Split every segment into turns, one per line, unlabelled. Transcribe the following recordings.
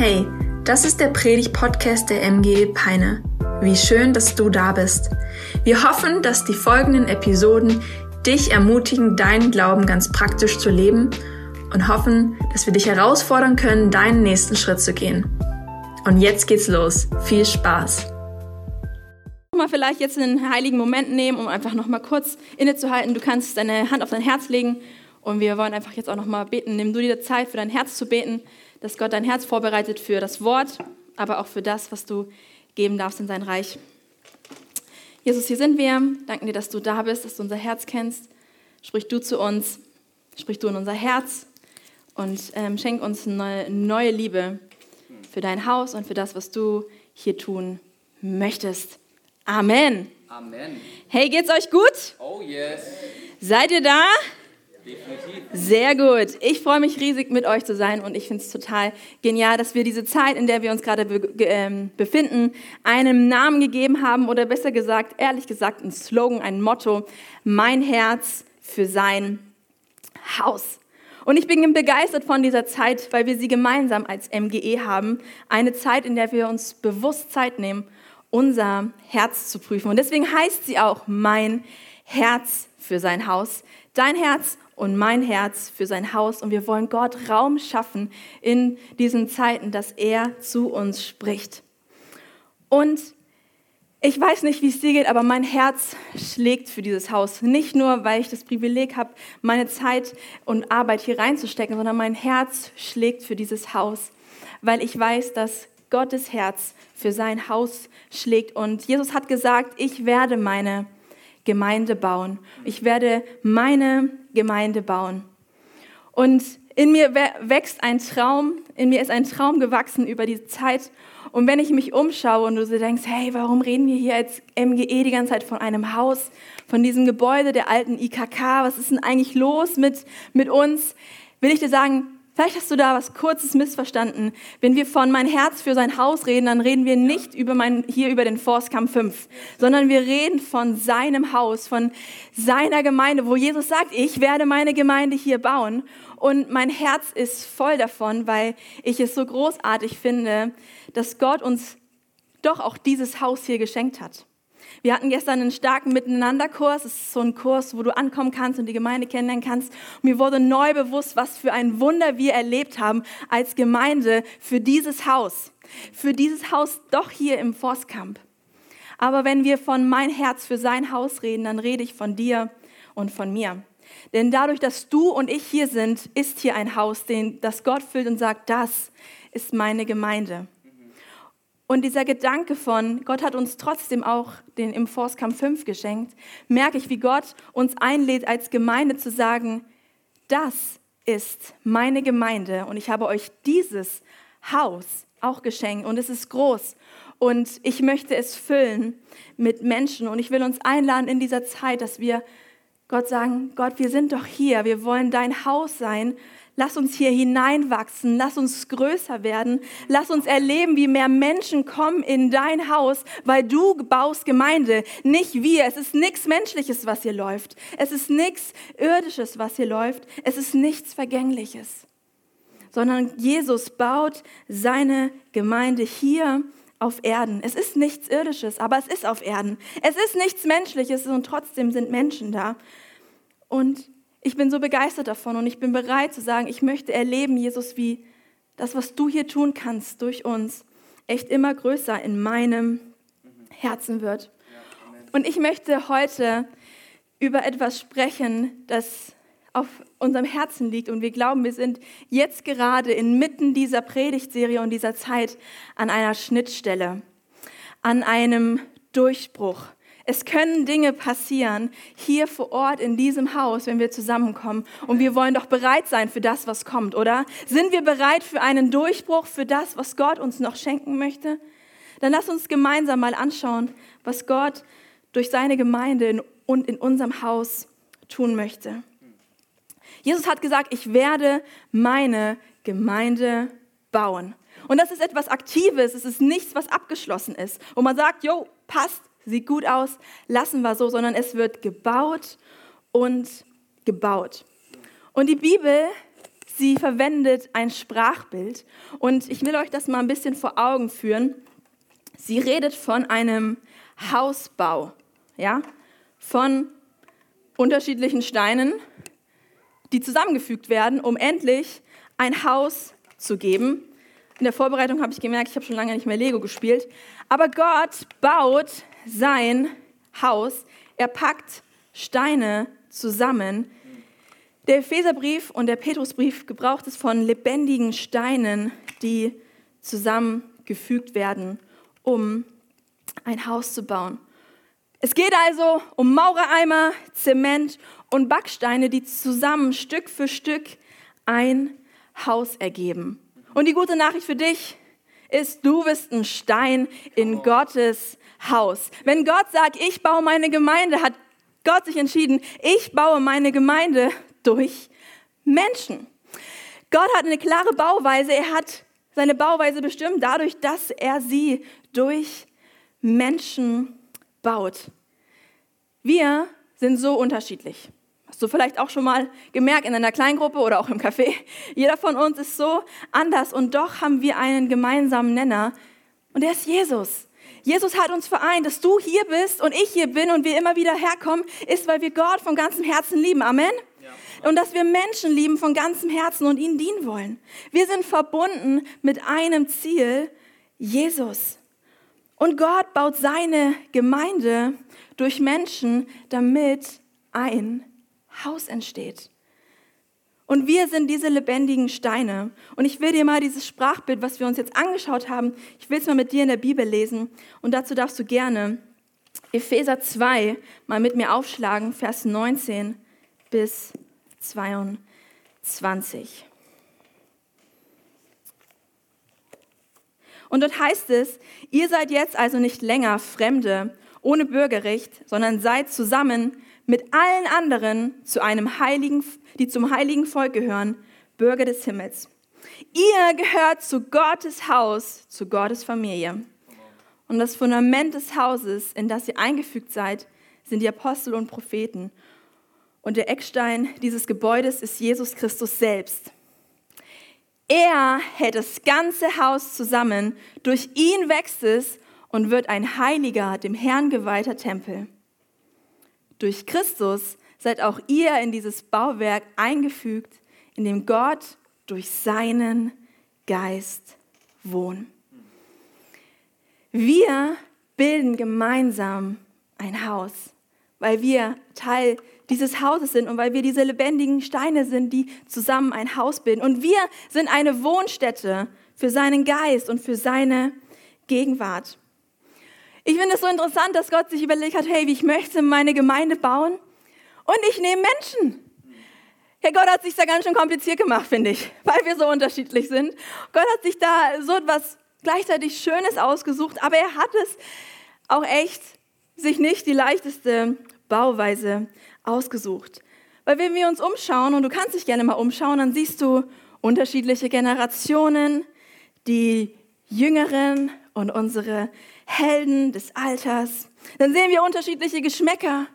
Hey, das ist der Predig-Podcast der MG Peine. Wie schön, dass du da bist. Wir hoffen, dass die folgenden Episoden dich ermutigen, deinen Glauben ganz praktisch zu leben und hoffen, dass wir dich herausfordern können, deinen nächsten Schritt zu gehen. Und jetzt geht's los. Viel Spaß!
Mal vielleicht jetzt einen heiligen Moment nehmen, um einfach noch mal kurz innezuhalten. Du kannst deine Hand auf dein Herz legen und wir wollen einfach jetzt auch noch mal beten. Nimm du dir Zeit für dein Herz zu beten dass Gott dein Herz vorbereitet für das Wort, aber auch für das, was du geben darfst in sein Reich. Jesus, hier sind wir. Danken dir, dass du da bist, dass du unser Herz kennst. Sprich du zu uns, sprich du in unser Herz und ähm, schenk uns eine neue Liebe für dein Haus und für das, was du hier tun möchtest. Amen.
Amen.
Hey, geht's euch gut?
Oh yes.
Seid ihr da? Sehr gut. Ich freue mich riesig, mit euch zu sein und ich finde es total genial, dass wir diese Zeit, in der wir uns gerade be ähm, befinden, einem Namen gegeben haben oder besser gesagt, ehrlich gesagt, ein Slogan, ein Motto, mein Herz für sein Haus. Und ich bin begeistert von dieser Zeit, weil wir sie gemeinsam als MGE haben. Eine Zeit, in der wir uns bewusst Zeit nehmen, unser Herz zu prüfen. Und deswegen heißt sie auch mein Herz für sein Haus. Dein Herz und mein Herz für sein Haus. Und wir wollen Gott Raum schaffen in diesen Zeiten, dass er zu uns spricht. Und ich weiß nicht, wie es dir geht, aber mein Herz schlägt für dieses Haus. Nicht nur, weil ich das Privileg habe, meine Zeit und Arbeit hier reinzustecken, sondern mein Herz schlägt für dieses Haus, weil ich weiß, dass Gottes Herz für sein Haus schlägt. Und Jesus hat gesagt, ich werde meine Gemeinde bauen. Ich werde meine Gemeinde bauen. Und in mir wächst ein Traum, in mir ist ein Traum gewachsen über die Zeit. Und wenn ich mich umschaue und du so denkst, hey, warum reden wir hier als MGE die ganze Zeit von einem Haus, von diesem Gebäude der alten IKK, was ist denn eigentlich los mit, mit uns? Will ich dir sagen, Vielleicht hast du da was Kurzes missverstanden. Wenn wir von mein Herz für sein Haus reden, dann reden wir nicht über mein, hier über den Forstkampf 5, sondern wir reden von seinem Haus, von seiner Gemeinde, wo Jesus sagt, ich werde meine Gemeinde hier bauen. Und mein Herz ist voll davon, weil ich es so großartig finde, dass Gott uns doch auch dieses Haus hier geschenkt hat. Wir hatten gestern einen starken Miteinanderkurs. Es ist so ein Kurs, wo du ankommen kannst und die Gemeinde kennenlernen kannst. Und mir wurde neu bewusst, was für ein Wunder wir erlebt haben als Gemeinde für dieses Haus. Für dieses Haus doch hier im Forstkamp. Aber wenn wir von mein Herz für sein Haus reden, dann rede ich von dir und von mir. Denn dadurch, dass du und ich hier sind, ist hier ein Haus, das Gott füllt und sagt, das ist meine Gemeinde. Und dieser Gedanke von, Gott hat uns trotzdem auch den im Forstkampf 5 geschenkt, merke ich, wie Gott uns einlädt, als Gemeinde zu sagen, das ist meine Gemeinde und ich habe euch dieses Haus auch geschenkt und es ist groß und ich möchte es füllen mit Menschen und ich will uns einladen in dieser Zeit, dass wir Gott sagen, Gott, wir sind doch hier, wir wollen dein Haus sein Lass uns hier hineinwachsen, lass uns größer werden, lass uns erleben, wie mehr Menschen kommen in dein Haus, weil du baust Gemeinde, nicht wir. Es ist nichts Menschliches, was hier läuft. Es ist nichts Irdisches, was hier läuft. Es ist nichts Vergängliches, sondern Jesus baut seine Gemeinde hier auf Erden. Es ist nichts Irdisches, aber es ist auf Erden. Es ist nichts Menschliches und trotzdem sind Menschen da. Und ich bin so begeistert davon und ich bin bereit zu sagen, ich möchte erleben, Jesus, wie das, was du hier tun kannst durch uns, echt immer größer in meinem Herzen wird. Und ich möchte heute über etwas sprechen, das auf unserem Herzen liegt. Und wir glauben, wir sind jetzt gerade inmitten dieser Predigtserie und dieser Zeit an einer Schnittstelle, an einem Durchbruch. Es können Dinge passieren hier vor Ort in diesem Haus, wenn wir zusammenkommen. Und wir wollen doch bereit sein für das, was kommt, oder? Sind wir bereit für einen Durchbruch, für das, was Gott uns noch schenken möchte? Dann lass uns gemeinsam mal anschauen, was Gott durch seine Gemeinde und in unserem Haus tun möchte. Jesus hat gesagt, ich werde meine Gemeinde bauen. Und das ist etwas Aktives, es ist nichts, was abgeschlossen ist. Wo man sagt, jo, passt, sieht gut aus, lassen wir so, sondern es wird gebaut und gebaut. Und die Bibel sie verwendet ein Sprachbild. Und ich will euch das mal ein bisschen vor Augen führen. Sie redet von einem Hausbau, ja, von unterschiedlichen Steinen, die zusammengefügt werden, um endlich ein Haus zu geben. In der Vorbereitung habe ich gemerkt, ich habe schon lange nicht mehr Lego gespielt. Aber Gott baut sein Haus. Er packt Steine zusammen. Der Epheserbrief und der Petrusbrief gebraucht es von lebendigen Steinen, die zusammengefügt werden, um ein Haus zu bauen. Es geht also um Maurereimer, Zement und Backsteine, die zusammen Stück für Stück ein Haus ergeben. Und die gute Nachricht für dich ist, du bist ein Stein in Gottes Haus. Wenn Gott sagt, ich baue meine Gemeinde, hat Gott sich entschieden, ich baue meine Gemeinde durch Menschen. Gott hat eine klare Bauweise. Er hat seine Bauweise bestimmt dadurch, dass er sie durch Menschen baut. Wir sind so unterschiedlich. Hast du vielleicht auch schon mal gemerkt in einer Kleingruppe oder auch im Café? Jeder von uns ist so anders und doch haben wir einen gemeinsamen Nenner und der ist Jesus. Jesus hat uns vereint, dass du hier bist und ich hier bin und wir immer wieder herkommen, ist, weil wir Gott von ganzem Herzen lieben. Amen. Und dass wir Menschen lieben von ganzem Herzen und ihnen dienen wollen. Wir sind verbunden mit einem Ziel, Jesus. Und Gott baut seine Gemeinde durch Menschen, damit ein Haus entsteht. Und wir sind diese lebendigen Steine. Und ich will dir mal dieses Sprachbild, was wir uns jetzt angeschaut haben, ich will es mal mit dir in der Bibel lesen. Und dazu darfst du gerne Epheser 2 mal mit mir aufschlagen, Vers 19 bis 22. Und dort heißt es, ihr seid jetzt also nicht länger Fremde ohne Bürgerrecht, sondern seid zusammen mit allen anderen zu einem heiligen, die zum heiligen Volk gehören, Bürger des Himmels. Ihr gehört zu Gottes Haus, zu Gottes Familie. Und das Fundament des Hauses, in das ihr eingefügt seid, sind die Apostel und Propheten. Und der Eckstein dieses Gebäudes ist Jesus Christus selbst. Er hält das ganze Haus zusammen, durch ihn wächst es und wird ein heiliger, dem Herrn geweihter Tempel. Durch Christus seid auch ihr in dieses Bauwerk eingefügt, in dem Gott durch seinen Geist wohnt. Wir bilden gemeinsam ein Haus, weil wir Teil dieses Hauses sind und weil wir diese lebendigen Steine sind, die zusammen ein Haus bilden. Und wir sind eine Wohnstätte für seinen Geist und für seine Gegenwart. Ich finde es so interessant, dass Gott sich überlegt hat, hey, wie ich möchte meine Gemeinde bauen und ich nehme Menschen. Herr Gott hat sich da ganz schön kompliziert gemacht, finde ich, weil wir so unterschiedlich sind. Gott hat sich da so etwas gleichzeitig Schönes ausgesucht, aber er hat es auch echt sich nicht die leichteste Bauweise ausgesucht. Weil wenn wir uns umschauen, und du kannst dich gerne mal umschauen, dann siehst du unterschiedliche Generationen, die Jüngeren und unsere Helden des Alters. Dann sehen wir unterschiedliche Geschmäcker.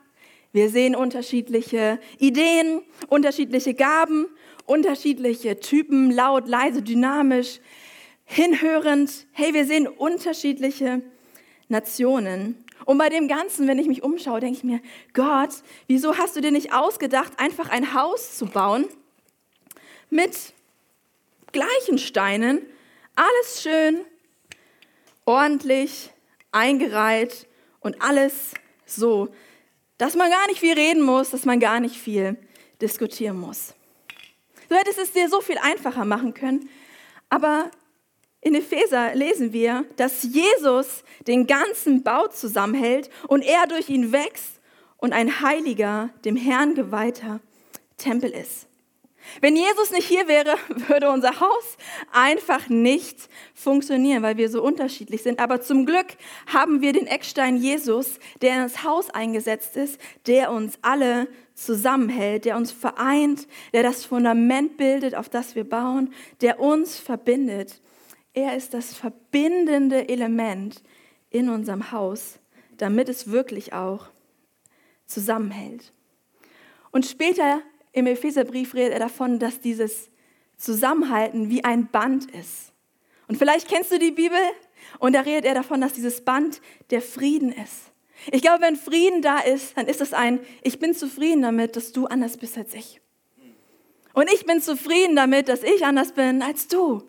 Wir sehen unterschiedliche Ideen, unterschiedliche Gaben, unterschiedliche Typen, laut, leise, dynamisch, hinhörend. Hey, wir sehen unterschiedliche Nationen. Und bei dem Ganzen, wenn ich mich umschaue, denke ich mir, Gott, wieso hast du dir nicht ausgedacht, einfach ein Haus zu bauen mit gleichen Steinen, alles schön, ordentlich, eingereiht und alles so, dass man gar nicht viel reden muss, dass man gar nicht viel diskutieren muss. Du hättest es dir so viel einfacher machen können, aber in Epheser lesen wir, dass Jesus den ganzen Bau zusammenhält und er durch ihn wächst und ein heiliger, dem Herrn geweihter Tempel ist. Wenn Jesus nicht hier wäre, würde unser Haus einfach nicht funktionieren, weil wir so unterschiedlich sind. Aber zum Glück haben wir den Eckstein Jesus, der in das Haus eingesetzt ist, der uns alle zusammenhält, der uns vereint, der das Fundament bildet, auf das wir bauen, der uns verbindet. Er ist das verbindende Element in unserem Haus, damit es wirklich auch zusammenhält. Und später im Epheserbrief redet er davon, dass dieses zusammenhalten wie ein Band ist. Und vielleicht kennst du die Bibel und da redet er davon, dass dieses Band der Frieden ist. Ich glaube, wenn Frieden da ist, dann ist es ein, ich bin zufrieden damit, dass du anders bist als ich. Und ich bin zufrieden damit, dass ich anders bin als du.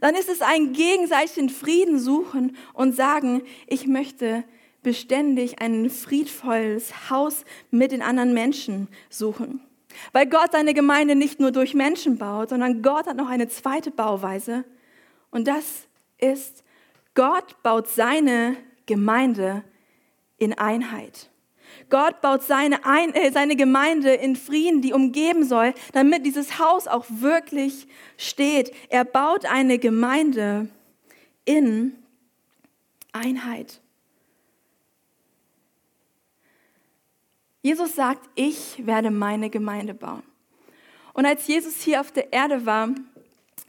Dann ist es ein gegenseitigen Frieden suchen und sagen, ich möchte beständig ein friedvolles Haus mit den anderen Menschen suchen. Weil Gott seine Gemeinde nicht nur durch Menschen baut, sondern Gott hat noch eine zweite Bauweise. Und das ist, Gott baut seine Gemeinde in Einheit. Gott baut seine, Ein äh, seine Gemeinde in Frieden, die umgeben soll, damit dieses Haus auch wirklich steht. Er baut eine Gemeinde in Einheit. Jesus sagt, ich werde meine Gemeinde bauen. Und als Jesus hier auf der Erde war,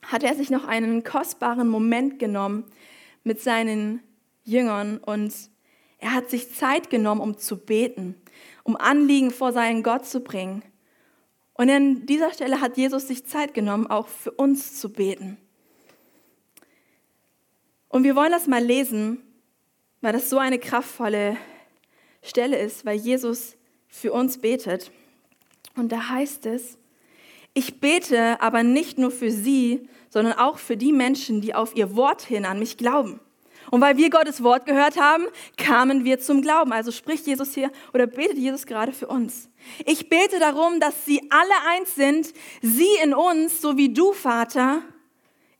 hat er sich noch einen kostbaren Moment genommen mit seinen Jüngern und er hat sich Zeit genommen, um zu beten, um Anliegen vor seinen Gott zu bringen. Und an dieser Stelle hat Jesus sich Zeit genommen, auch für uns zu beten. Und wir wollen das mal lesen, weil das so eine kraftvolle Stelle ist, weil Jesus für uns betet. Und da heißt es, ich bete aber nicht nur für sie, sondern auch für die Menschen, die auf ihr Wort hin an mich glauben. Und weil wir Gottes Wort gehört haben, kamen wir zum Glauben. Also spricht Jesus hier oder betet Jesus gerade für uns. Ich bete darum, dass sie alle eins sind, sie in uns, so wie du, Vater,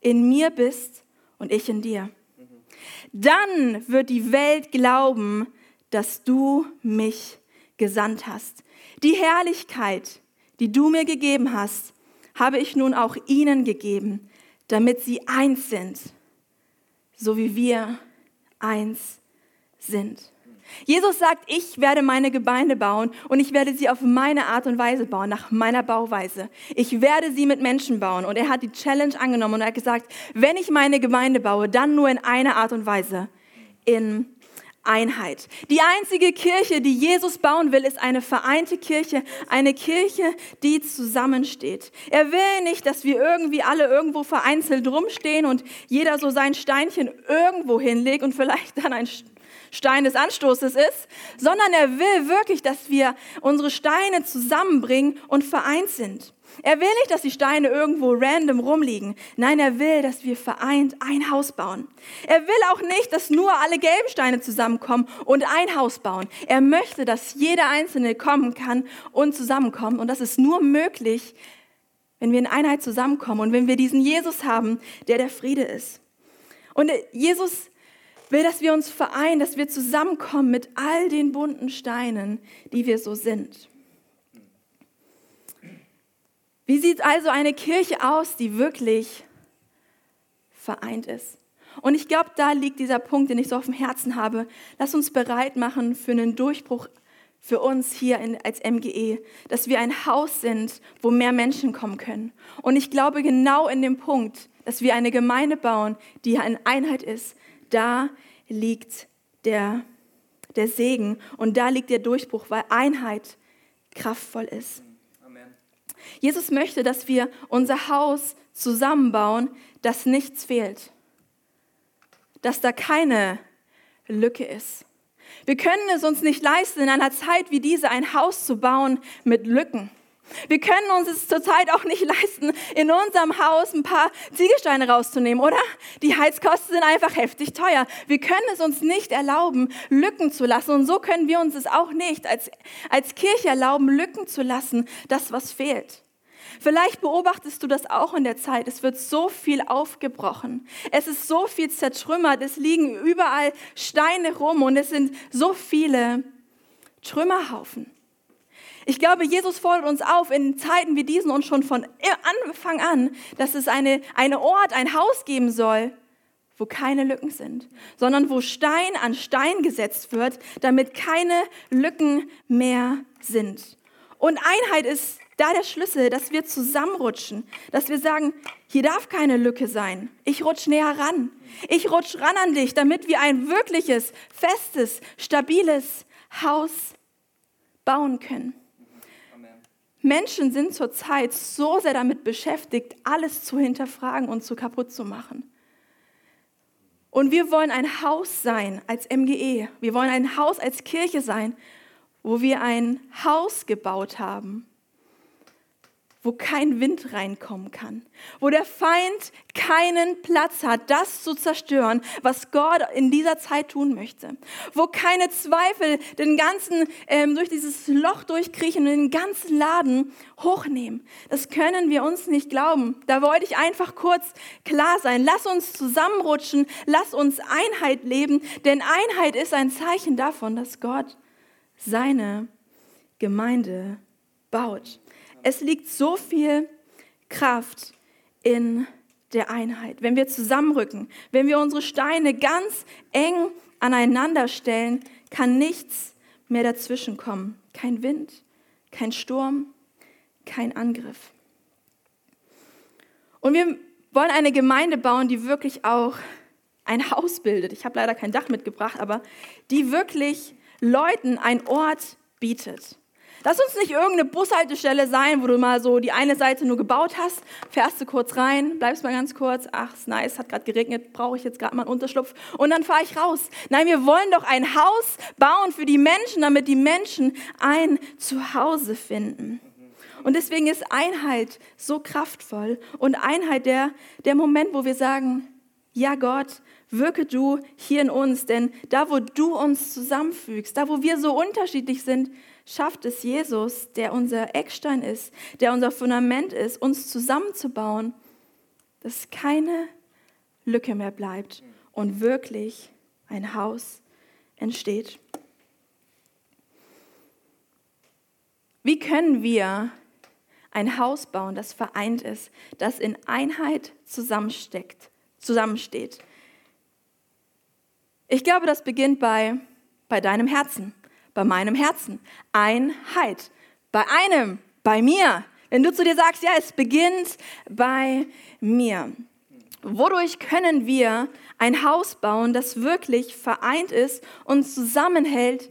in mir bist und ich in dir. Dann wird die Welt glauben, dass du mich gesandt hast. Die Herrlichkeit, die du mir gegeben hast, habe ich nun auch ihnen gegeben, damit sie eins sind, so wie wir eins sind. Jesus sagt, ich werde meine Gemeinde bauen und ich werde sie auf meine Art und Weise bauen, nach meiner Bauweise. Ich werde sie mit Menschen bauen. Und er hat die Challenge angenommen und er hat gesagt, wenn ich meine Gemeinde baue, dann nur in einer Art und Weise, in Einheit. Die einzige Kirche, die Jesus bauen will, ist eine vereinte Kirche, eine Kirche, die zusammensteht. Er will nicht, dass wir irgendwie alle irgendwo vereinzelt rumstehen und jeder so sein Steinchen irgendwo hinlegt und vielleicht dann ein Stein des Anstoßes ist, sondern er will wirklich, dass wir unsere Steine zusammenbringen und vereint sind. Er will nicht, dass die Steine irgendwo random rumliegen. Nein, er will, dass wir vereint ein Haus bauen. Er will auch nicht, dass nur alle gelben Steine zusammenkommen und ein Haus bauen. Er möchte, dass jeder Einzelne kommen kann und zusammenkommen. Und das ist nur möglich, wenn wir in Einheit zusammenkommen und wenn wir diesen Jesus haben, der der Friede ist. Und Jesus will, dass wir uns vereinen, dass wir zusammenkommen mit all den bunten Steinen, die wir so sind. Wie sieht also eine Kirche aus, die wirklich vereint ist? Und ich glaube, da liegt dieser Punkt, den ich so auf dem Herzen habe. Lass uns bereit machen für einen Durchbruch für uns hier in, als MGE, dass wir ein Haus sind, wo mehr Menschen kommen können. Und ich glaube genau in dem Punkt, dass wir eine Gemeinde bauen, die eine Einheit ist, da liegt der, der Segen und da liegt der Durchbruch, weil Einheit kraftvoll ist. Jesus möchte, dass wir unser Haus zusammenbauen, dass nichts fehlt, dass da keine Lücke ist. Wir können es uns nicht leisten, in einer Zeit wie diese ein Haus zu bauen mit Lücken. Wir können uns es zurzeit auch nicht leisten, in unserem Haus ein paar Ziegelsteine rauszunehmen, oder? Die Heizkosten sind einfach heftig teuer. Wir können es uns nicht erlauben, Lücken zu lassen. Und so können wir uns es auch nicht als, als Kirche erlauben, Lücken zu lassen, das, was fehlt. Vielleicht beobachtest du das auch in der Zeit. Es wird so viel aufgebrochen. Es ist so viel zertrümmert. Es liegen überall Steine rum und es sind so viele Trümmerhaufen. Ich glaube, Jesus fordert uns auf, in Zeiten wie diesen und schon von Anfang an, dass es eine, eine Ort, ein Haus geben soll, wo keine Lücken sind, sondern wo Stein an Stein gesetzt wird, damit keine Lücken mehr sind. Und Einheit ist da der Schlüssel, dass wir zusammenrutschen, dass wir sagen, hier darf keine Lücke sein. Ich rutsch näher ran. Ich rutsch ran an dich, damit wir ein wirkliches, festes, stabiles Haus bauen können. Menschen sind zurzeit so sehr damit beschäftigt, alles zu hinterfragen und zu kaputt zu machen. Und wir wollen ein Haus sein als MGE. Wir wollen ein Haus als Kirche sein, wo wir ein Haus gebaut haben, wo kein Wind reinkommen kann, wo der Feind keinen Platz hat, das zu zerstören, was Gott in dieser Zeit tun möchte, wo keine Zweifel den ganzen ähm, durch dieses Loch durchkriechen und den ganzen Laden hochnehmen. Das können wir uns nicht glauben. Da wollte ich einfach kurz klar sein. Lass uns zusammenrutschen, lass uns Einheit leben, denn Einheit ist ein Zeichen davon, dass Gott seine Gemeinde baut. Es liegt so viel Kraft in der Einheit. Wenn wir zusammenrücken, wenn wir unsere Steine ganz eng aneinander stellen, kann nichts mehr dazwischen kommen. Kein Wind, kein Sturm, kein Angriff. Und wir wollen eine Gemeinde bauen, die wirklich auch ein Haus bildet. Ich habe leider kein Dach mitgebracht, aber die wirklich Leuten einen Ort bietet. Lass uns nicht irgendeine Bushaltestelle sein, wo du mal so die eine Seite nur gebaut hast, fährst du kurz rein, bleibst mal ganz kurz, ach, ist nice, hat gerade geregnet, brauche ich jetzt gerade mal einen Unterschlupf und dann fahre ich raus. Nein, wir wollen doch ein Haus bauen für die Menschen, damit die Menschen ein Zuhause finden. Und deswegen ist Einheit so kraftvoll und Einheit der, der Moment, wo wir sagen, ja Gott, wirke du hier in uns, denn da, wo du uns zusammenfügst, da, wo wir so unterschiedlich sind, schafft es Jesus, der unser Eckstein ist, der unser Fundament ist, uns zusammenzubauen, dass keine Lücke mehr bleibt und wirklich ein Haus entsteht. Wie können wir ein Haus bauen, das vereint ist, das in Einheit zusammensteckt, zusammensteht? Ich glaube, das beginnt bei, bei deinem Herzen bei meinem Herzen. Einheit. Bei einem, bei mir. Wenn du zu dir sagst, ja, es beginnt bei mir. Wodurch können wir ein Haus bauen, das wirklich vereint ist und zusammenhält,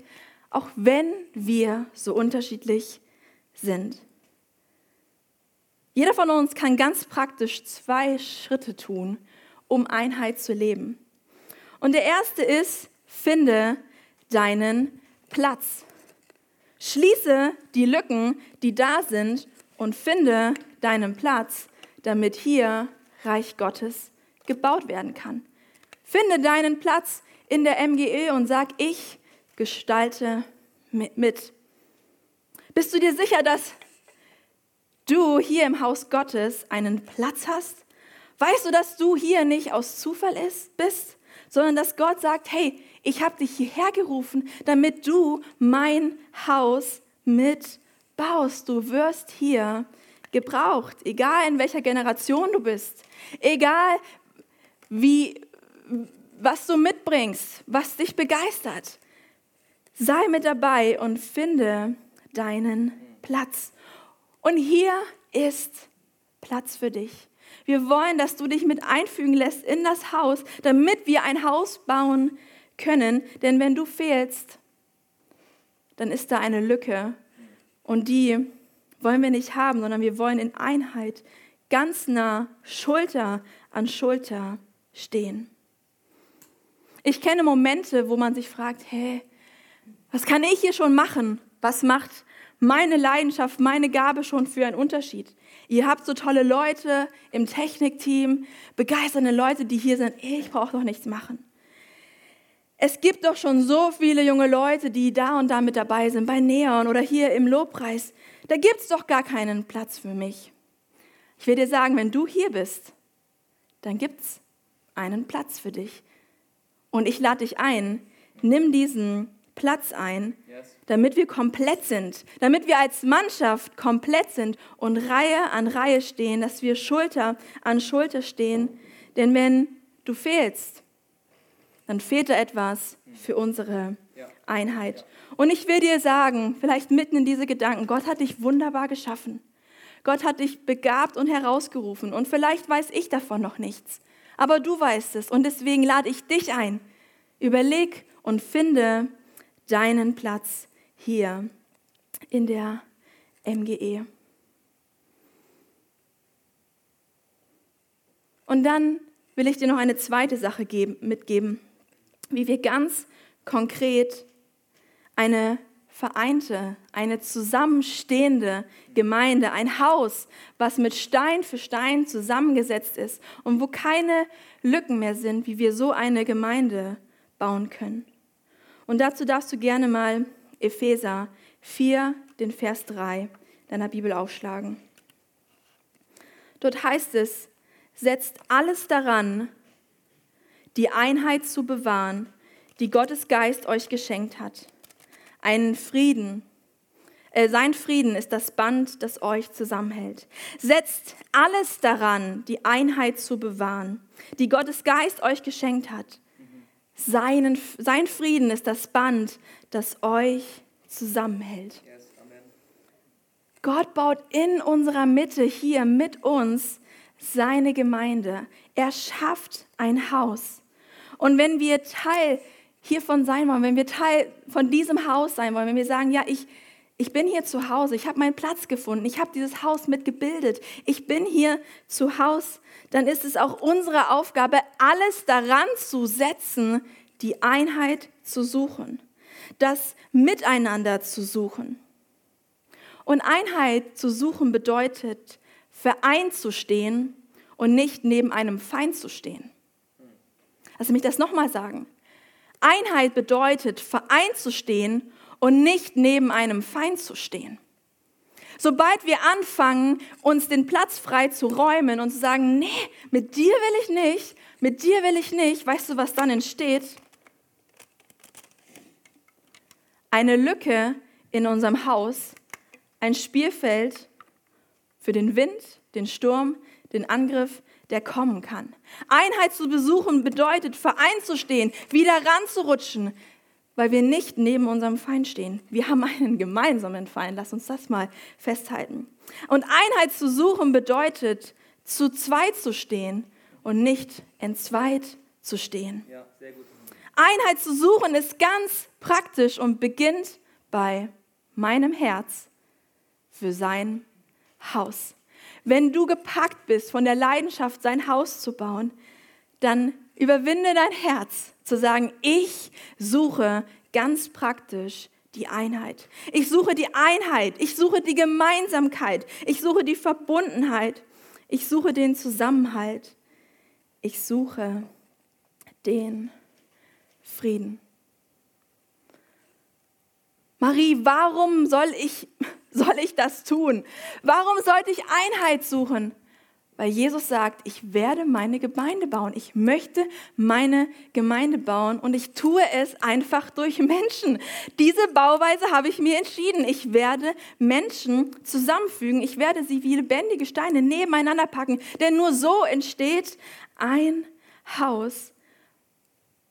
auch wenn wir so unterschiedlich sind? Jeder von uns kann ganz praktisch zwei Schritte tun, um Einheit zu leben. Und der erste ist, finde deinen Platz. Schließe die Lücken, die da sind und finde deinen Platz, damit hier Reich Gottes gebaut werden kann. Finde deinen Platz in der MGE und sag, ich gestalte mit. Bist du dir sicher, dass du hier im Haus Gottes einen Platz hast? Weißt du, dass du hier nicht aus Zufall bist, sondern dass Gott sagt, hey, ich habe dich hierher gerufen, damit du mein Haus mitbaust. Du wirst hier gebraucht, egal in welcher Generation du bist, egal wie, was du mitbringst, was dich begeistert. Sei mit dabei und finde deinen Platz. Und hier ist Platz für dich. Wir wollen, dass du dich mit einfügen lässt in das Haus, damit wir ein Haus bauen können. Denn wenn du fehlst, dann ist da eine Lücke. Und die wollen wir nicht haben, sondern wir wollen in Einheit ganz nah Schulter an Schulter stehen. Ich kenne Momente, wo man sich fragt, hey, was kann ich hier schon machen? Was macht meine Leidenschaft, meine Gabe schon für einen Unterschied? Ihr habt so tolle Leute im Technikteam, begeisternde Leute, die hier sind. Ich brauche doch nichts machen es gibt doch schon so viele junge Leute, die da und da mit dabei sind, bei Neon oder hier im Lobpreis. Da gibt es doch gar keinen Platz für mich. Ich will dir sagen, wenn du hier bist, dann gibt es einen Platz für dich. Und ich lade dich ein, nimm diesen Platz ein, damit wir komplett sind, damit wir als Mannschaft komplett sind und Reihe an Reihe stehen, dass wir Schulter an Schulter stehen. Denn wenn du fehlst, dann fehlt da etwas für unsere Einheit. Und ich will dir sagen, vielleicht mitten in diese Gedanken, Gott hat dich wunderbar geschaffen. Gott hat dich begabt und herausgerufen. Und vielleicht weiß ich davon noch nichts. Aber du weißt es. Und deswegen lade ich dich ein. Überleg und finde deinen Platz hier in der MGE. Und dann will ich dir noch eine zweite Sache geben, mitgeben wie wir ganz konkret eine vereinte, eine zusammenstehende Gemeinde, ein Haus, was mit Stein für Stein zusammengesetzt ist und wo keine Lücken mehr sind, wie wir so eine Gemeinde bauen können. Und dazu darfst du gerne mal Epheser 4, den Vers 3 deiner Bibel aufschlagen. Dort heißt es, setzt alles daran, die Einheit zu bewahren, die Gottes Geist euch geschenkt hat einen Frieden. Äh, sein Frieden ist das Band, das euch zusammenhält. Setzt alles daran, die Einheit zu bewahren, die Gottes Geist euch geschenkt hat. Seinen, sein Frieden ist das Band, das euch zusammenhält. Gott baut in unserer Mitte hier mit uns seine Gemeinde. Er schafft ein Haus. Und wenn wir Teil hiervon sein wollen, wenn wir Teil von diesem Haus sein wollen, wenn wir sagen, ja, ich, ich bin hier zu Hause, ich habe meinen Platz gefunden, ich habe dieses Haus mitgebildet, ich bin hier zu Hause, dann ist es auch unsere Aufgabe, alles daran zu setzen, die Einheit zu suchen, das Miteinander zu suchen. Und Einheit zu suchen bedeutet, vereint zu stehen und nicht neben einem Feind zu stehen. Lass mich das nochmal sagen. Einheit bedeutet, vereint zu stehen und nicht neben einem Feind zu stehen. Sobald wir anfangen, uns den Platz frei zu räumen und zu sagen, nee, mit dir will ich nicht, mit dir will ich nicht, weißt du, was dann entsteht? Eine Lücke in unserem Haus, ein Spielfeld für den Wind, den Sturm, den Angriff der kommen kann. Einheit zu besuchen bedeutet, vereint zu stehen, wieder ranzurutschen, weil wir nicht neben unserem Feind stehen. Wir haben einen gemeinsamen Feind. Lass uns das mal festhalten. Und Einheit zu suchen bedeutet, zu zweit zu stehen und nicht entzweit zu stehen. Ja, Einheit zu suchen ist ganz praktisch und beginnt bei meinem Herz für sein Haus. Wenn du gepackt bist von der Leidenschaft, sein Haus zu bauen, dann überwinde dein Herz zu sagen, ich suche ganz praktisch die Einheit. Ich suche die Einheit, ich suche die Gemeinsamkeit, ich suche die Verbundenheit, ich suche den Zusammenhalt, ich suche den Frieden. Marie, warum soll ich soll ich das tun? Warum sollte ich Einheit suchen? Weil Jesus sagt, ich werde meine Gemeinde bauen. Ich möchte meine Gemeinde bauen und ich tue es einfach durch Menschen. Diese Bauweise habe ich mir entschieden. Ich werde Menschen zusammenfügen. Ich werde sie wie lebendige Steine nebeneinander packen. Denn nur so entsteht ein Haus,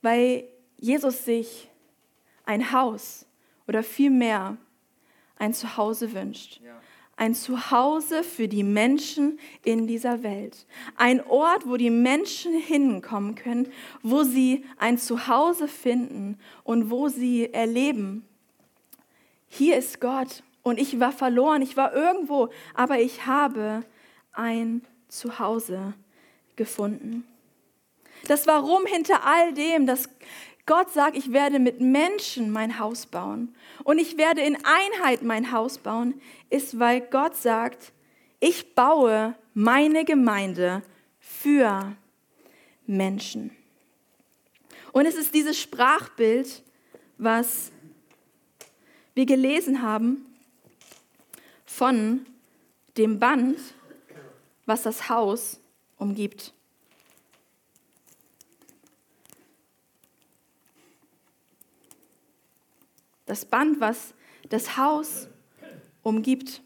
weil Jesus sich ein Haus oder vielmehr ein Zuhause wünscht. Ein Zuhause für die Menschen in dieser Welt. Ein Ort, wo die Menschen hinkommen können, wo sie ein Zuhause finden und wo sie erleben. Hier ist Gott und ich war verloren, ich war irgendwo, aber ich habe ein Zuhause gefunden. Das Warum hinter all dem, das Gott sagt, ich werde mit Menschen mein Haus bauen und ich werde in Einheit mein Haus bauen, ist, weil Gott sagt, ich baue meine Gemeinde für Menschen. Und es ist dieses Sprachbild, was wir gelesen haben von dem Band, was das Haus umgibt. Das Band, was das Haus umgibt.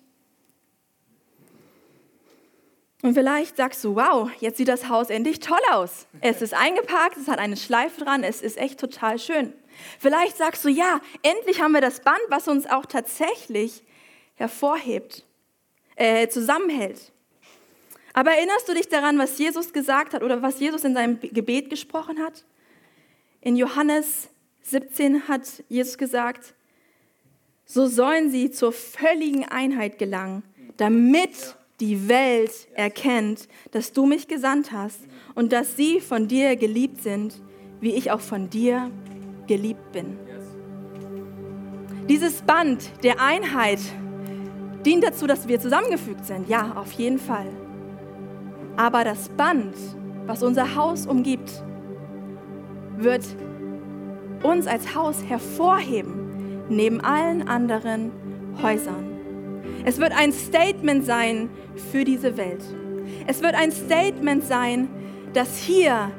Und vielleicht sagst du, wow, jetzt sieht das Haus endlich toll aus. Es ist eingepackt, es hat eine Schleife dran, es ist echt total schön. Vielleicht sagst du, ja, endlich haben wir das Band, was uns auch tatsächlich hervorhebt, äh, zusammenhält. Aber erinnerst du dich daran, was Jesus gesagt hat oder was Jesus in seinem Gebet gesprochen hat? In Johannes 17 hat Jesus gesagt, so sollen sie zur völligen Einheit gelangen, damit die Welt erkennt, dass du mich gesandt hast und dass sie von dir geliebt sind, wie ich auch von dir geliebt bin. Dieses Band der Einheit dient dazu, dass wir zusammengefügt sind. Ja, auf jeden Fall. Aber das Band, was unser Haus umgibt, wird uns als Haus hervorheben neben allen anderen Häusern. Es wird ein Statement sein für diese Welt. Es wird ein Statement sein, dass hier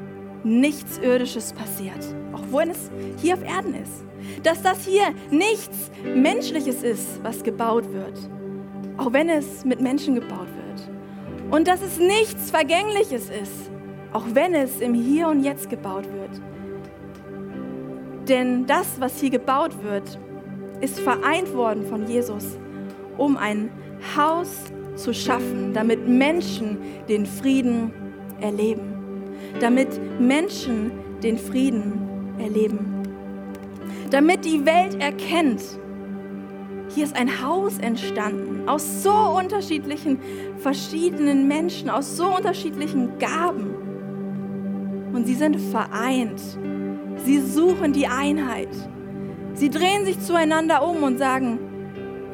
nichts Irdisches passiert, auch wenn es hier auf Erden ist. Dass das hier nichts Menschliches ist, was gebaut wird, auch wenn es mit Menschen gebaut wird. Und dass es nichts Vergängliches ist, auch wenn es im Hier und Jetzt gebaut wird. Denn das, was hier gebaut wird, ist vereint worden von Jesus, um ein Haus zu schaffen, damit Menschen den Frieden erleben. Damit Menschen den Frieden erleben. Damit die Welt erkennt, hier ist ein Haus entstanden aus so unterschiedlichen, verschiedenen Menschen, aus so unterschiedlichen Gaben. Und sie sind vereint Sie suchen die Einheit. Sie drehen sich zueinander um und sagen,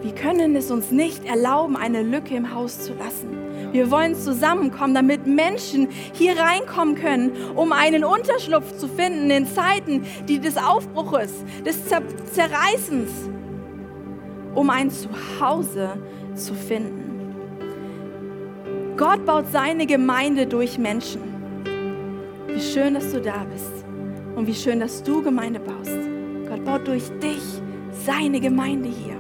wir können es uns nicht erlauben, eine Lücke im Haus zu lassen. Wir wollen zusammenkommen, damit Menschen hier reinkommen können, um einen Unterschlupf zu finden in Zeiten die des Aufbruches, des Zer Zerreißens, um ein Zuhause zu finden. Gott baut seine Gemeinde durch Menschen. Wie schön, dass du da bist. Und wie schön, dass du Gemeinde baust. Gott baut durch dich seine Gemeinde hier.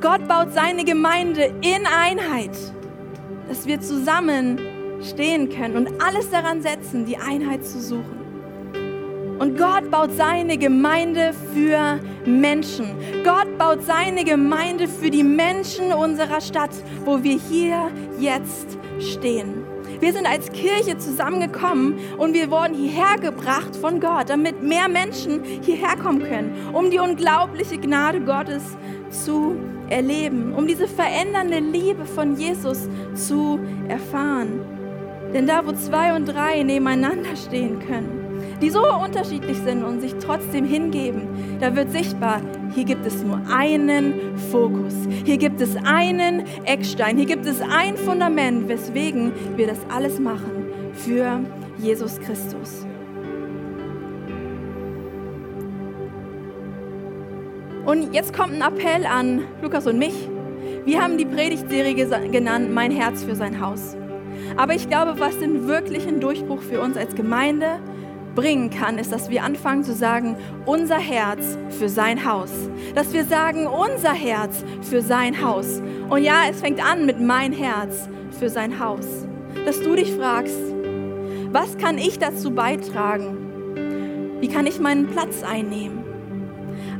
Gott baut seine Gemeinde in Einheit, dass wir zusammen stehen können und alles daran setzen, die Einheit zu suchen. Und Gott baut seine Gemeinde für Menschen. Gott baut seine Gemeinde für die Menschen unserer Stadt, wo wir hier jetzt stehen. Wir sind als Kirche zusammengekommen und wir wurden hierher gebracht von Gott, damit mehr Menschen hierher kommen können, um die unglaubliche Gnade Gottes zu erleben, um diese verändernde Liebe von Jesus zu erfahren. Denn da, wo zwei und drei nebeneinander stehen können, die so unterschiedlich sind und sich trotzdem hingeben, da wird sichtbar, hier gibt es nur einen Fokus. Hier gibt es einen Eckstein. Hier gibt es ein Fundament, weswegen wir das alles machen für Jesus Christus. Und jetzt kommt ein Appell an Lukas und mich. Wir haben die Predigtserie genannt, Mein Herz für sein Haus. Aber ich glaube, was den wirklichen Durchbruch für uns als Gemeinde bringen kann, ist, dass wir anfangen zu sagen, unser Herz für sein Haus. Dass wir sagen, unser Herz für sein Haus. Und ja, es fängt an mit mein Herz für sein Haus. Dass du dich fragst, was kann ich dazu beitragen? Wie kann ich meinen Platz einnehmen?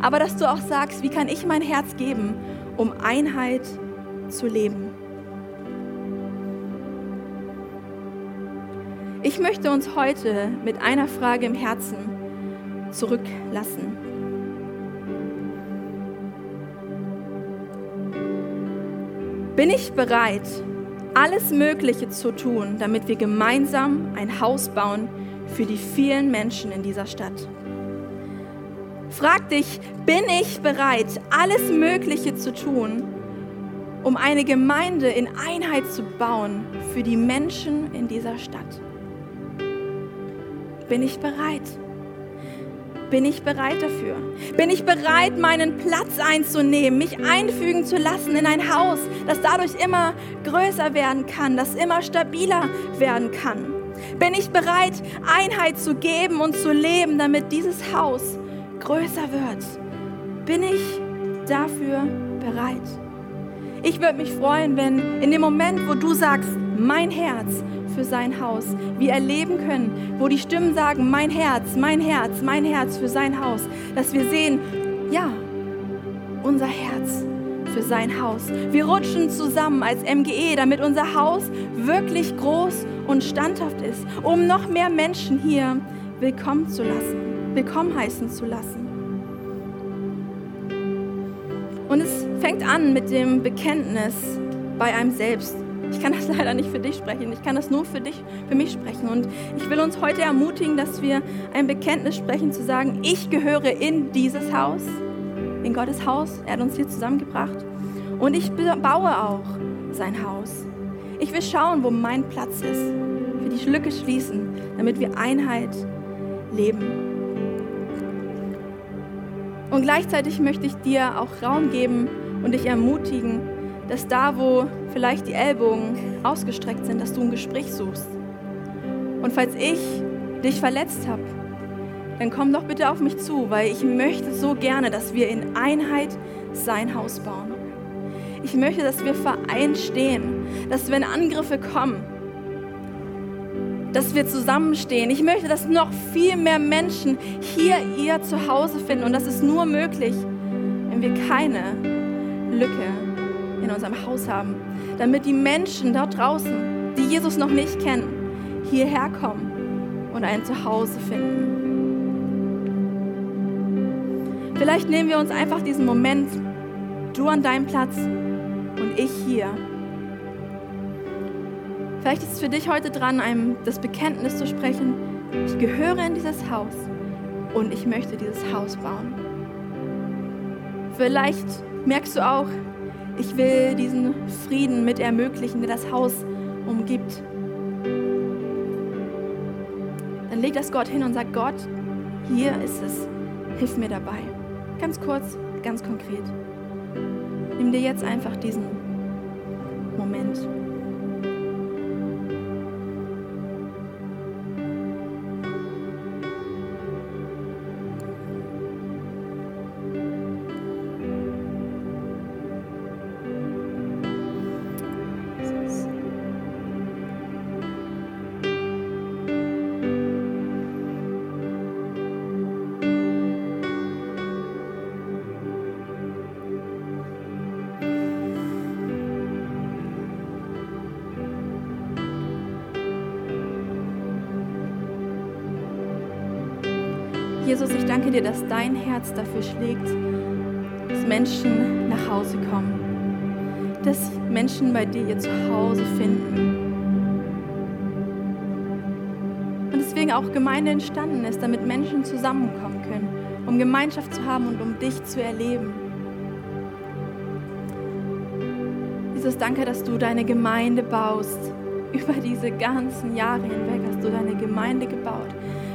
Aber dass du auch sagst, wie kann ich mein Herz geben, um Einheit zu leben? Ich möchte uns heute mit einer Frage im Herzen zurücklassen. Bin ich bereit, alles Mögliche zu tun, damit wir gemeinsam ein Haus bauen für die vielen Menschen in dieser Stadt? Frag dich, bin ich bereit, alles Mögliche zu tun, um eine Gemeinde in Einheit zu bauen für die Menschen in dieser Stadt? Bin ich bereit? Bin ich bereit dafür? Bin ich bereit, meinen Platz einzunehmen, mich einfügen zu lassen in ein Haus, das dadurch immer größer werden kann, das immer stabiler werden kann? Bin ich bereit, Einheit zu geben und zu leben, damit dieses Haus größer wird? Bin ich dafür bereit? Ich würde mich freuen, wenn in dem Moment, wo du sagst, mein Herz für sein Haus, wir erleben können, wo die Stimmen sagen, mein Herz, mein Herz, mein Herz für sein Haus, dass wir sehen, ja, unser Herz für sein Haus. Wir rutschen zusammen als MGE, damit unser Haus wirklich groß und standhaft ist, um noch mehr Menschen hier willkommen zu lassen, willkommen heißen zu lassen. Und es fängt an mit dem Bekenntnis, bei einem selbst. Ich kann das leider nicht für dich sprechen. Ich kann das nur für dich, für mich sprechen. Und ich will uns heute ermutigen, dass wir ein Bekenntnis sprechen, zu sagen, ich gehöre in dieses Haus, in Gottes Haus. Er hat uns hier zusammengebracht. Und ich baue auch sein Haus. Ich will schauen, wo mein Platz ist. Will die Lücke schließen, damit wir Einheit leben. Und gleichzeitig möchte ich dir auch Raum geben und dich ermutigen, dass da, wo vielleicht die Ellbogen ausgestreckt sind, dass du ein Gespräch suchst. Und falls ich dich verletzt habe, dann komm doch bitte auf mich zu, weil ich möchte so gerne, dass wir in Einheit sein Haus bauen. Ich möchte, dass wir vereint stehen, dass wenn Angriffe kommen, dass wir zusammenstehen. Ich möchte, dass noch viel mehr Menschen hier ihr Zuhause finden. Und das ist nur möglich, wenn wir keine Lücke in unserem Haus haben, damit die Menschen dort draußen, die Jesus noch nicht kennen, hierher kommen und ein Zuhause finden. Vielleicht nehmen wir uns einfach diesen Moment, du an deinem Platz und ich hier. Vielleicht ist es für dich heute dran, einem das Bekenntnis zu sprechen, ich gehöre in dieses Haus und ich möchte dieses Haus bauen. Vielleicht merkst du auch, ich will diesen Frieden mit ermöglichen, der das Haus umgibt. Dann leg das Gott hin und sag, Gott, hier ist es, hilf mir dabei. Ganz kurz, ganz konkret. Nimm dir jetzt einfach diesen Moment. Jesus, ich danke dir, dass dein Herz dafür schlägt, dass Menschen nach Hause kommen, dass Menschen bei dir ihr Zuhause finden. Und deswegen auch Gemeinde entstanden ist, damit Menschen zusammenkommen können, um Gemeinschaft zu haben und um dich zu erleben. Jesus, danke, dass du deine Gemeinde baust. Über diese ganzen Jahre hinweg hast du deine Gemeinde gebaut,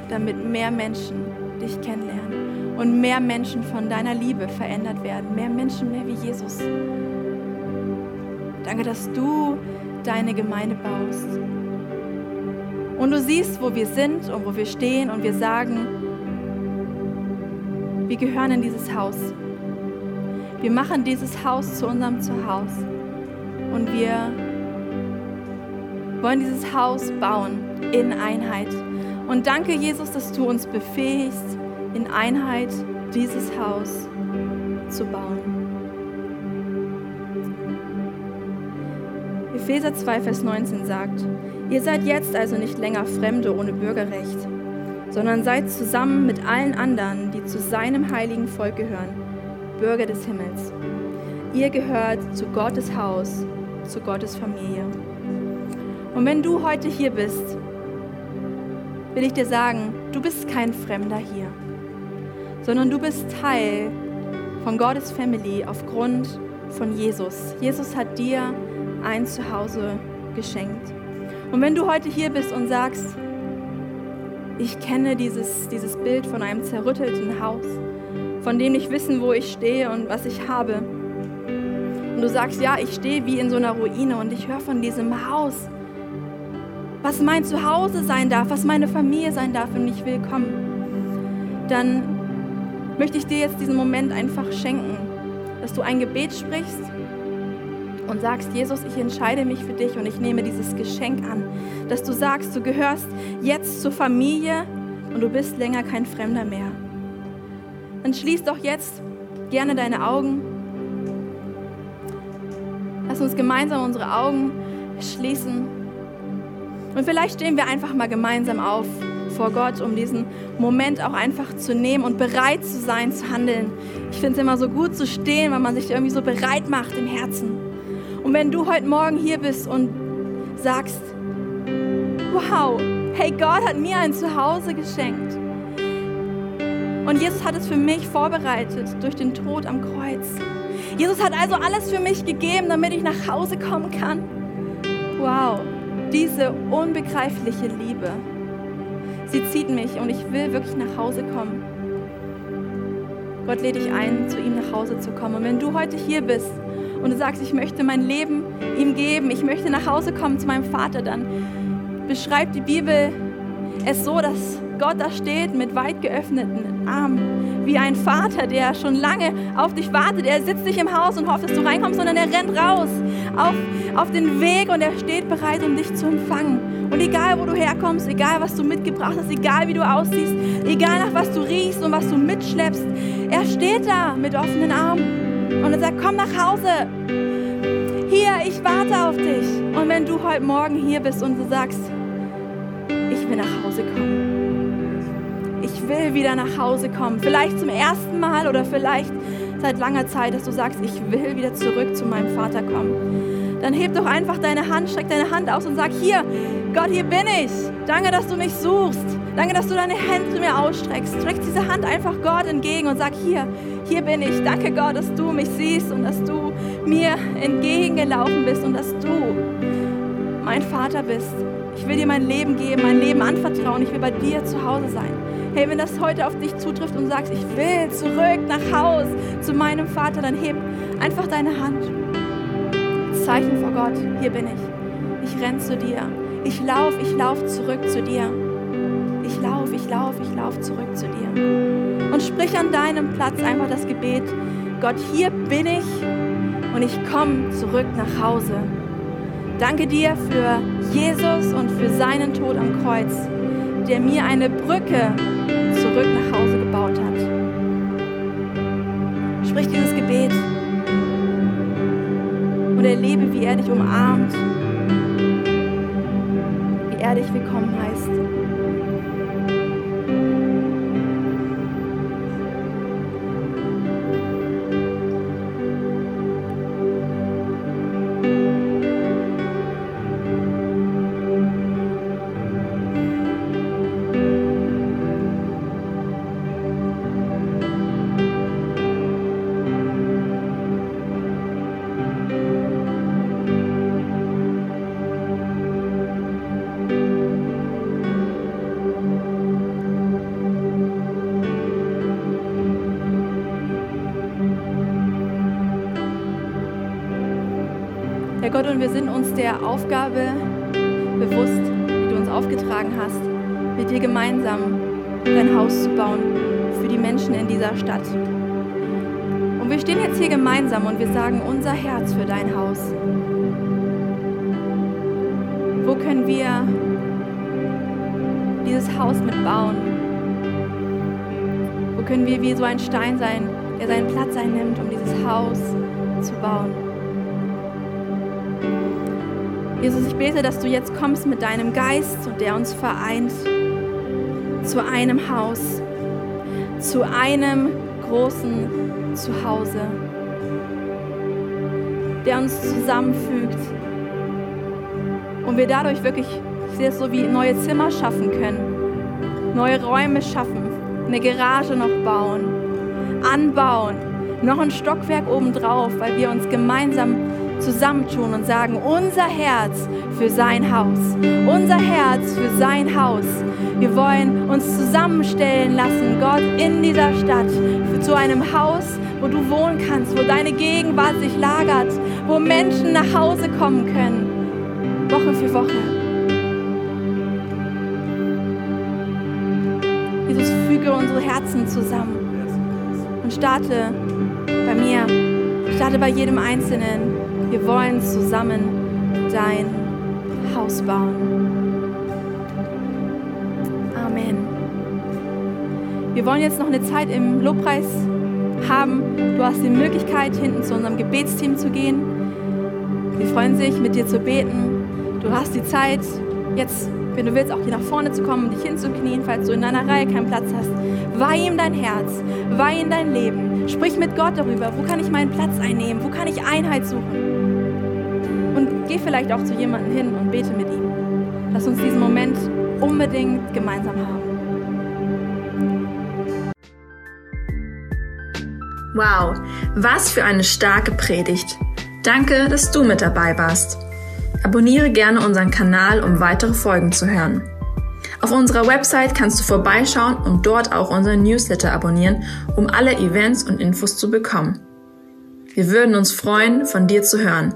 damit mehr Menschen dich kennenlernen und mehr Menschen von deiner Liebe verändert werden, mehr Menschen mehr wie Jesus. Danke, dass du deine Gemeinde baust. Und du siehst, wo wir sind und wo wir stehen und wir sagen, wir gehören in dieses Haus. Wir machen dieses Haus zu unserem Zuhause. Und wir wollen dieses Haus bauen in Einheit. Und danke, Jesus, dass du uns befähigst, in Einheit dieses Haus zu bauen. Epheser 2, Vers 19 sagt, ihr seid jetzt also nicht länger Fremde ohne Bürgerrecht, sondern seid zusammen mit allen anderen, die zu seinem heiligen Volk gehören, Bürger des Himmels. Ihr gehört zu Gottes Haus, zu Gottes Familie. Und wenn du heute hier bist will ich dir sagen, du bist kein Fremder hier, sondern du bist Teil von Gottes Family aufgrund von Jesus. Jesus hat dir ein Zuhause geschenkt. Und wenn du heute hier bist und sagst, ich kenne dieses, dieses Bild von einem zerrüttelten Haus, von dem ich wissen, wo ich stehe und was ich habe. Und du sagst, ja, ich stehe wie in so einer Ruine und ich höre von diesem Haus, was mein Zuhause sein darf, was meine Familie sein darf und ich willkommen, dann möchte ich dir jetzt diesen Moment einfach schenken, dass du ein Gebet sprichst und sagst, Jesus, ich entscheide mich für dich und ich nehme dieses Geschenk an, dass du sagst, du gehörst jetzt zur Familie und du bist länger kein Fremder mehr. Dann schließ doch jetzt gerne deine Augen. Lass uns gemeinsam unsere Augen schließen. Und vielleicht stehen wir einfach mal gemeinsam auf vor Gott, um diesen Moment auch einfach zu nehmen und bereit zu sein, zu handeln. Ich finde es immer so gut zu stehen, weil man sich irgendwie so bereit macht im Herzen. Und wenn du heute Morgen hier bist und sagst, wow, hey, Gott hat mir ein Zuhause geschenkt. Und Jesus hat es für mich vorbereitet durch den Tod am Kreuz. Jesus hat also alles für mich gegeben, damit ich nach Hause kommen kann. Wow, diese unbegreifliche Liebe. Sie zieht mich und ich will wirklich nach Hause kommen. Gott lädt dich ein, zu ihm nach Hause zu kommen. Und wenn du heute hier bist und du sagst, ich möchte mein Leben ihm geben, ich möchte nach Hause kommen zu meinem Vater, dann beschreibt die Bibel es so, dass Gott da steht mit weit geöffneten Armen, wie ein Vater, der schon lange auf dich wartet. Er sitzt nicht im Haus und hofft, dass du reinkommst, sondern er rennt raus auf, auf den Weg und er steht bereit, um dich zu empfangen. Und egal, wo du herkommst, egal, was du mitgebracht hast, egal, wie du aussiehst, egal, nach was du riechst und was du mitschleppst, er steht da mit offenen Armen und er sagt, komm nach Hause. Hier, ich warte auf dich. Und wenn du heute Morgen hier bist und du sagst, ich will nach Hause kommen. Ich will wieder nach Hause kommen. Vielleicht zum ersten Mal oder vielleicht seit langer Zeit, dass du sagst, ich will wieder zurück zu meinem Vater kommen. Dann heb doch einfach deine Hand, streck deine Hand aus und sag, hier, Gott, hier bin ich. Danke, dass du mich suchst. Danke, dass du deine Hände mir ausstreckst. Streck diese Hand einfach Gott entgegen und sag, hier, hier bin ich. Danke, Gott, dass du mich siehst und dass du mir entgegengelaufen bist und dass du mein Vater bist. Ich will dir mein Leben geben, mein Leben anvertrauen. Ich will bei dir zu Hause sein. Hey, wenn das heute auf dich zutrifft und sagst, ich will zurück nach Haus zu meinem Vater, dann heb einfach deine Hand. Zeichen vor Gott, hier bin ich. Ich renn zu dir. Ich lauf, ich lauf zurück zu dir. Ich lauf, ich lauf, ich lauf zurück zu dir. Und sprich an deinem Platz einfach das Gebet. Gott, hier bin ich und ich komme zurück nach Hause. Danke dir für Jesus und für seinen Tod am Kreuz, der mir eine Brücke zurück nach Hause gebaut hat. Sprich dieses Gebet und erlebe, wie er dich umarmt, wie er dich willkommen heißt. Gott, und wir sind uns der Aufgabe bewusst, die du uns aufgetragen hast, mit dir gemeinsam dein Haus zu bauen für die Menschen in dieser Stadt. Und wir stehen jetzt hier gemeinsam und wir sagen unser Herz für dein Haus. Wo können wir dieses Haus mitbauen? Wo können wir wie so ein Stein sein, der seinen Platz einnimmt, um dieses Haus zu bauen? Jesus, ich bete, dass du jetzt kommst mit deinem Geist und der uns vereint zu einem Haus, zu einem großen Zuhause, der uns zusammenfügt und wir dadurch wirklich, ich sehe es so wie neue Zimmer schaffen können, neue Räume schaffen, eine Garage noch bauen, anbauen, noch ein Stockwerk obendrauf, weil wir uns gemeinsam zusammentun und sagen, unser Herz für sein Haus, unser Herz für sein Haus. Wir wollen uns zusammenstellen lassen, Gott, in dieser Stadt, zu einem Haus, wo du wohnen kannst, wo deine Gegenwart sich lagert, wo Menschen nach Hause kommen können, Woche für Woche. Jesus, füge unsere Herzen zusammen und starte bei mir, starte bei jedem Einzelnen. Wir wollen zusammen dein Haus bauen. Amen. Wir wollen jetzt noch eine Zeit im Lobpreis haben. Du hast die Möglichkeit, hinten zu unserem Gebetsteam zu gehen. Sie freuen sich, mit dir zu beten. Du hast die Zeit, jetzt, wenn du willst, auch hier nach vorne zu kommen, dich hinzuknien, falls du in deiner Reihe keinen Platz hast. Weih ihm dein Herz, weih ihm dein Leben. Sprich mit Gott darüber, wo kann ich meinen Platz einnehmen, wo kann ich Einheit suchen.
Geh vielleicht auch zu jemandem hin und bete mit ihm. Lass uns diesen Moment unbedingt gemeinsam haben.
Wow, was für eine starke Predigt. Danke, dass du mit dabei warst. Abonniere gerne unseren Kanal, um weitere Folgen zu hören. Auf unserer Website kannst du vorbeischauen und dort auch unseren Newsletter abonnieren, um alle Events und Infos zu bekommen. Wir würden uns freuen, von dir zu hören.